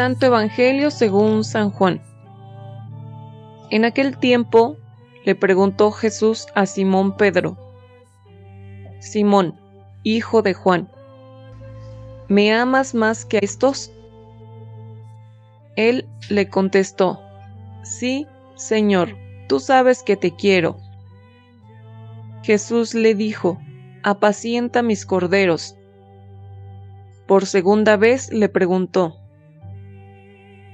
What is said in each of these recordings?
Santo Evangelio según San Juan. En aquel tiempo le preguntó Jesús a Simón Pedro, Simón, hijo de Juan, ¿me amas más que a estos? Él le contestó, Sí, Señor, tú sabes que te quiero. Jesús le dijo, Apacienta mis corderos. Por segunda vez le preguntó,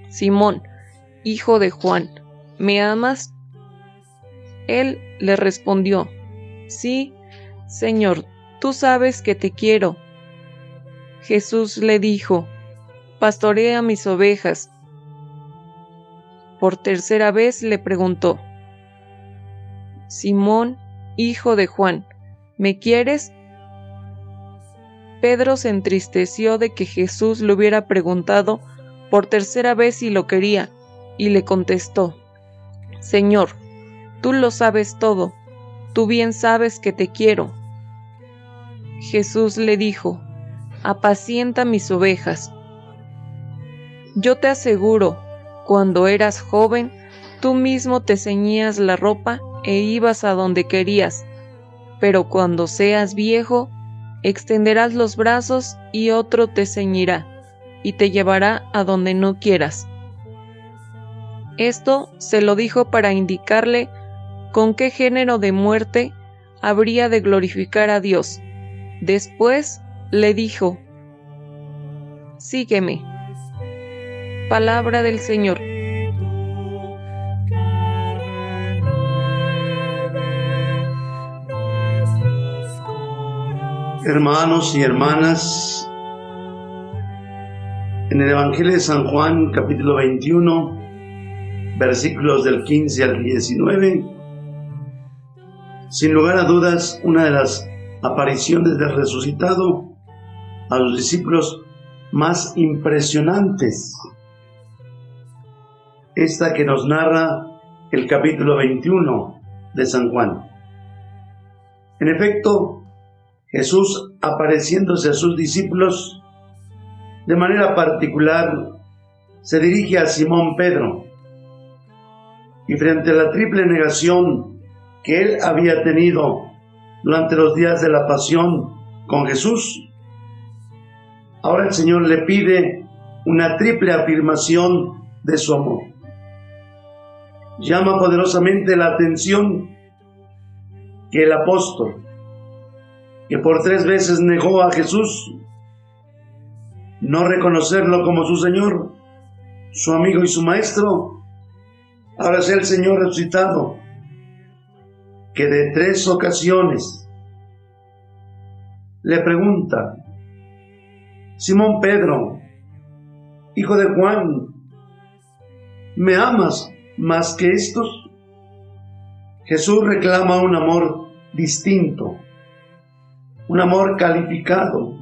Simón, hijo de Juan, ¿me amas? Él le respondió, Sí, Señor, tú sabes que te quiero. Jesús le dijo, Pastorea mis ovejas. Por tercera vez le preguntó, Simón, hijo de Juan, ¿me quieres? Pedro se entristeció de que Jesús le hubiera preguntado por tercera vez si lo quería, y le contestó, Señor, tú lo sabes todo, tú bien sabes que te quiero. Jesús le dijo, apacienta mis ovejas. Yo te aseguro, cuando eras joven, tú mismo te ceñías la ropa e ibas a donde querías, pero cuando seas viejo, extenderás los brazos y otro te ceñirá y te llevará a donde no quieras. Esto se lo dijo para indicarle con qué género de muerte habría de glorificar a Dios. Después le dijo, Sígueme. Palabra del Señor. Hermanos y hermanas, en el Evangelio de San Juan, capítulo 21, versículos del 15 al 19, sin lugar a dudas, una de las apariciones del resucitado a los discípulos más impresionantes. Esta que nos narra el capítulo 21 de San Juan. En efecto, Jesús apareciéndose a sus discípulos de manera particular, se dirige a Simón Pedro y frente a la triple negación que él había tenido durante los días de la pasión con Jesús, ahora el Señor le pide una triple afirmación de su amor. Llama poderosamente la atención que el apóstol, que por tres veces negó a Jesús, no reconocerlo como su Señor, su amigo y su Maestro, ahora es el Señor resucitado, que de tres ocasiones le pregunta, Simón Pedro, hijo de Juan, ¿me amas más que estos? Jesús reclama un amor distinto, un amor calificado,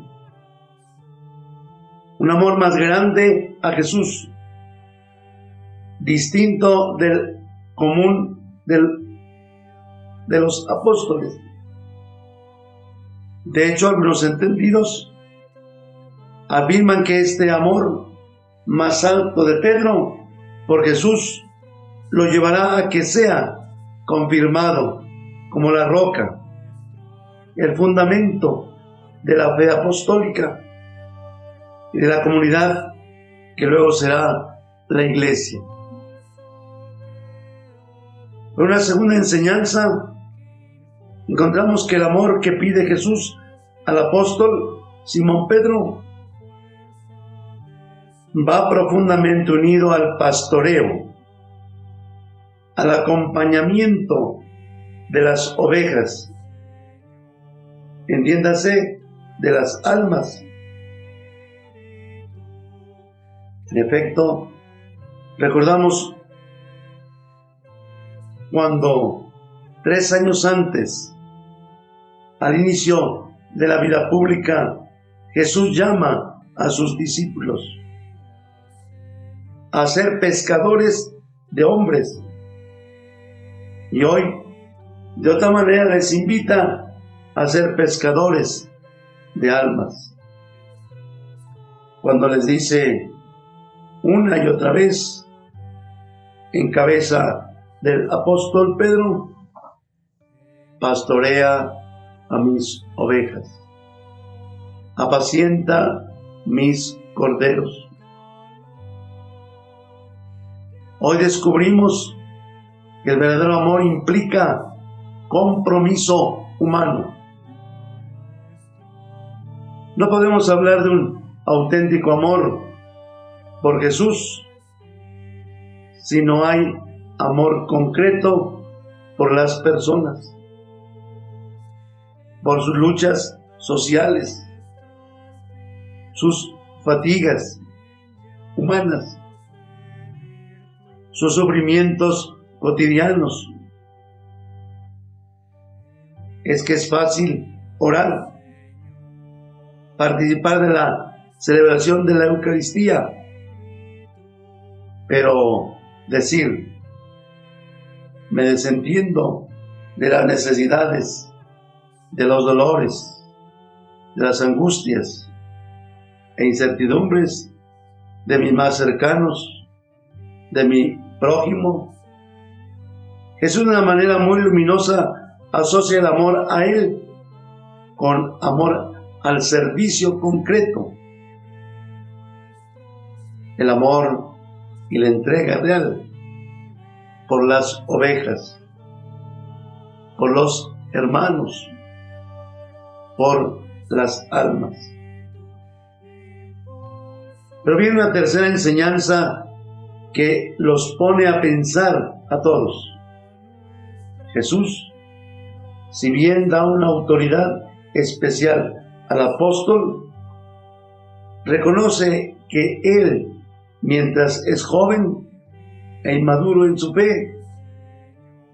un amor más grande a Jesús, distinto del común del, de los apóstoles. De hecho, algunos entendidos afirman que este amor más alto de Pedro por Jesús lo llevará a que sea confirmado como la roca, el fundamento de la fe apostólica y de la comunidad que luego será la iglesia. Por una segunda enseñanza, encontramos que el amor que pide Jesús al apóstol Simón Pedro va profundamente unido al pastoreo, al acompañamiento de las ovejas, entiéndase, de las almas En efecto, recordamos cuando tres años antes, al inicio de la vida pública, Jesús llama a sus discípulos a ser pescadores de hombres. Y hoy, de otra manera, les invita a ser pescadores de almas. Cuando les dice, una y otra vez en cabeza del apóstol Pedro, pastorea a mis ovejas, apacienta mis corderos. Hoy descubrimos que el verdadero amor implica compromiso humano. No podemos hablar de un auténtico amor por Jesús si no hay amor concreto por las personas, por sus luchas sociales, sus fatigas humanas, sus sufrimientos cotidianos. Es que es fácil orar, participar de la celebración de la Eucaristía, pero decir, me desentiendo de las necesidades, de los dolores, de las angustias e incertidumbres de mis más cercanos, de mi prójimo. Jesús de una manera muy luminosa asocia el amor a Él con amor al servicio concreto. El amor y la entrega real por las ovejas, por los hermanos, por las almas. Pero viene una tercera enseñanza que los pone a pensar a todos. Jesús, si bien da una autoridad especial al apóstol, reconoce que él, mientras es joven e inmaduro en su fe,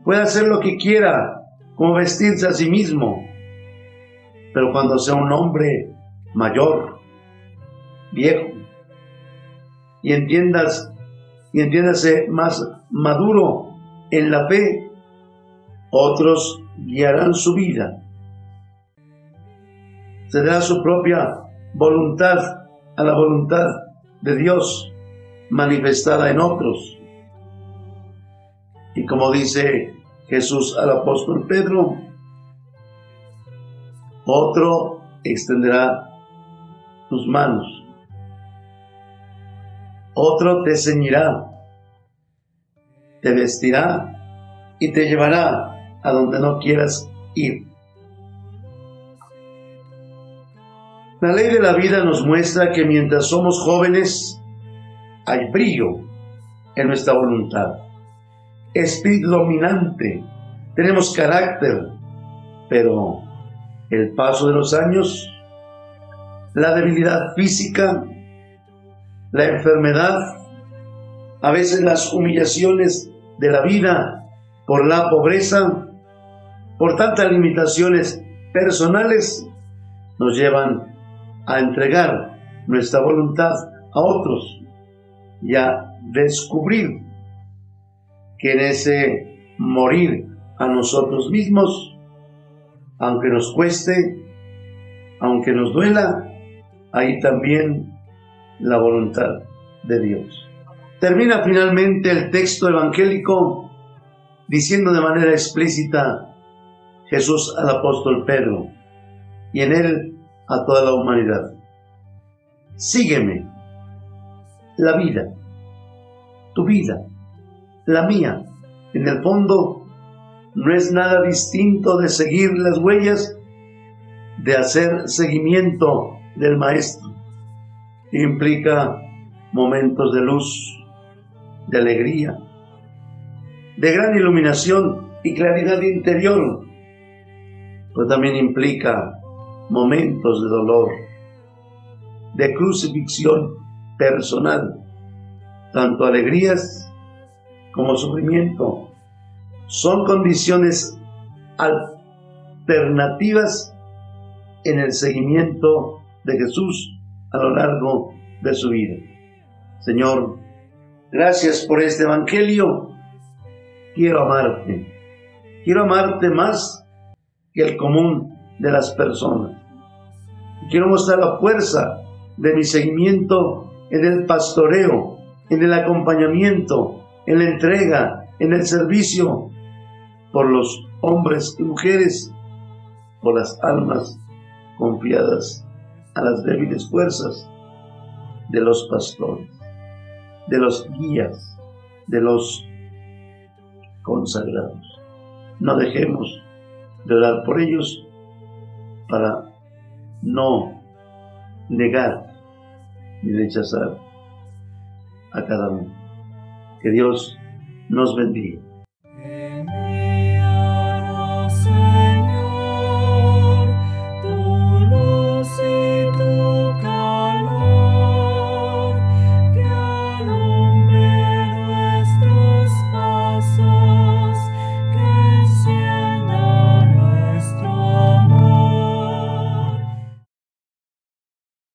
puede hacer lo que quiera, como vestirse a sí mismo, pero cuando sea un hombre mayor, viejo, y entiendas y entiéndase más maduro en la fe, otros guiarán su vida. Se dará su propia voluntad a la voluntad de Dios manifestada en otros. Y como dice Jesús al apóstol Pedro, otro extenderá tus manos otro te ceñirá, te vestirá y te llevará a donde no quieras ir. La ley de la vida nos muestra que mientras somos jóvenes hay brillo en nuestra voluntad, espíritu dominante, tenemos carácter, pero el paso de los años, la debilidad física, la enfermedad, a veces las humillaciones de la vida por la pobreza, por tantas limitaciones personales, nos llevan a entregar nuestra voluntad a otros y a descubrir que en ese morir a nosotros mismos, aunque nos cueste, aunque nos duela, ahí también la voluntad de Dios. Termina finalmente el texto evangélico diciendo de manera explícita Jesús al apóstol Pedro y en él a toda la humanidad. Sígueme. La vida, tu vida, la mía, en el fondo no es nada distinto de seguir las huellas, de hacer seguimiento del Maestro. Implica momentos de luz, de alegría, de gran iluminación y claridad interior, pero también implica momentos de dolor, de crucifixión personal, tanto alegrías como sufrimiento. Son condiciones alternativas en el seguimiento de Jesús a lo largo de su vida. Señor, gracias por este Evangelio. Quiero amarte. Quiero amarte más que el común de las personas. Quiero mostrar la fuerza de mi seguimiento en el pastoreo en el acompañamiento, en la entrega, en el servicio por los hombres y mujeres, por las almas confiadas a las débiles fuerzas de los pastores, de los guías, de los consagrados. No dejemos de orar por ellos para no negar ni rechazar a cada uno. Que Dios nos bendiga.